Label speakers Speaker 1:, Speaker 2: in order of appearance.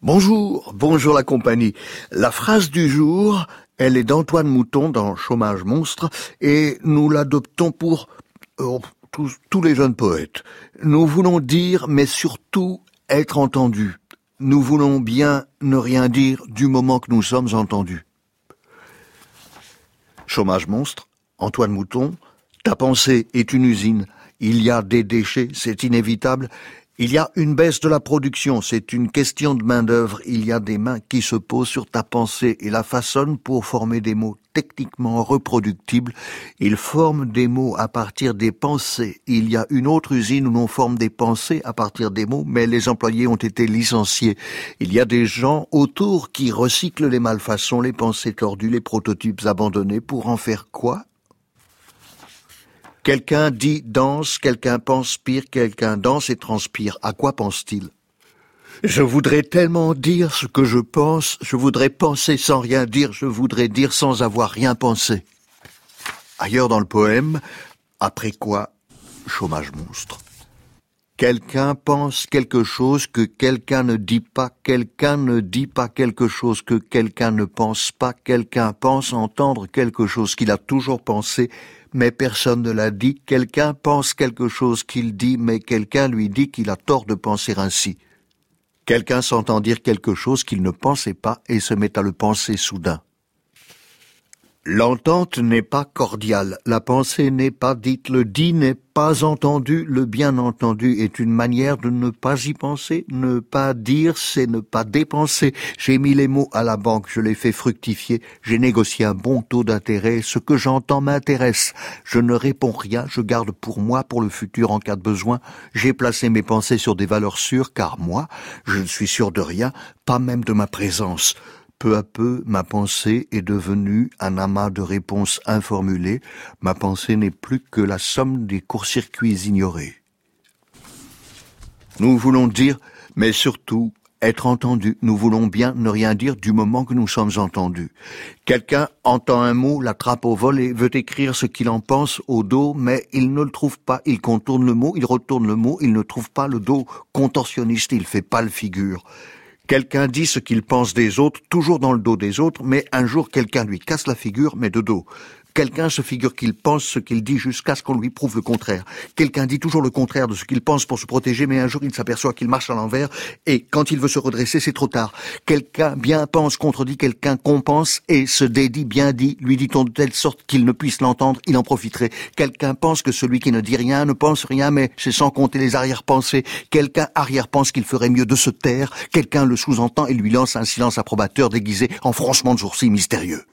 Speaker 1: Bonjour, bonjour la compagnie. La phrase du jour, elle est d'Antoine Mouton dans Chômage monstre et nous l'adoptons pour euh, tous, tous les jeunes poètes. Nous voulons dire, mais surtout être entendus. Nous voulons bien ne rien dire du moment que nous sommes entendus. Chômage monstre, Antoine Mouton, ta pensée est une usine. Il y a des déchets, c'est inévitable, il y a une baisse de la production, c'est une question de main-d'œuvre. Il y a des mains qui se posent sur ta pensée et la façonnent pour former des mots techniquement reproductibles. Ils forment des mots à partir des pensées. Il y a une autre usine où l'on forme des pensées à partir des mots, mais les employés ont été licenciés. Il y a des gens autour qui recyclent les malfaçons, les pensées tordues, les prototypes abandonnés pour en faire quoi Quelqu'un dit danse, quelqu'un pense pire, quelqu'un danse et transpire. À quoi pense-t-il? Je voudrais tellement dire ce que je pense, je voudrais penser sans rien dire, je voudrais dire sans avoir rien pensé. Ailleurs dans le poème, après quoi? Chômage monstre. Quelqu'un pense quelque chose que quelqu'un ne dit pas, quelqu'un ne dit pas quelque chose que quelqu'un ne pense pas, quelqu'un pense entendre quelque chose qu'il a toujours pensé, mais personne ne l'a dit, quelqu'un pense quelque chose qu'il dit, mais quelqu'un lui dit qu'il a tort de penser ainsi. Quelqu'un s'entend dire quelque chose qu'il ne pensait pas et se met à le penser soudain. L'entente n'est pas cordiale, la pensée n'est pas dite, le dit n'est pas entendu, le bien entendu est une manière de ne pas y penser, ne pas dire c'est ne pas dépenser. J'ai mis les mots à la banque, je les fais fructifier, j'ai négocié un bon taux d'intérêt, ce que j'entends m'intéresse. Je ne réponds rien, je garde pour moi, pour le futur en cas de besoin. J'ai placé mes pensées sur des valeurs sûres, car moi, je ne suis sûr de rien, pas même de ma présence. Peu à peu, ma pensée est devenue un amas de réponses informulées. Ma pensée n'est plus que la somme des courts-circuits ignorés. Nous voulons dire, mais surtout être entendus. Nous voulons bien ne rien dire du moment que nous sommes entendus. Quelqu'un entend un mot, l'attrape au vol et veut écrire ce qu'il en pense au dos, mais il ne le trouve pas. Il contourne le mot, il retourne le mot, il ne trouve pas le dos contorsionniste, il fait pas le figure. Quelqu'un dit ce qu'il pense des autres, toujours dans le dos des autres, mais un jour quelqu'un lui casse la figure, mais de dos. Quelqu'un se figure qu'il pense ce qu'il dit jusqu'à ce qu'on lui prouve le contraire. Quelqu'un dit toujours le contraire de ce qu'il pense pour se protéger, mais un jour il s'aperçoit qu'il marche à l'envers, et quand il veut se redresser, c'est trop tard. Quelqu'un bien pense, contredit quelqu'un compense, et se dédit bien dit, lui dit-on de telle sorte qu'il ne puisse l'entendre, il en profiterait. Quelqu'un pense que celui qui ne dit rien ne pense rien, mais c'est sans compter les arrière-pensées. Quelqu'un arrière-pense qu'il ferait mieux de se taire, quelqu'un le sous-entend et lui lance un silence approbateur déguisé en froncement de sourcils mystérieux.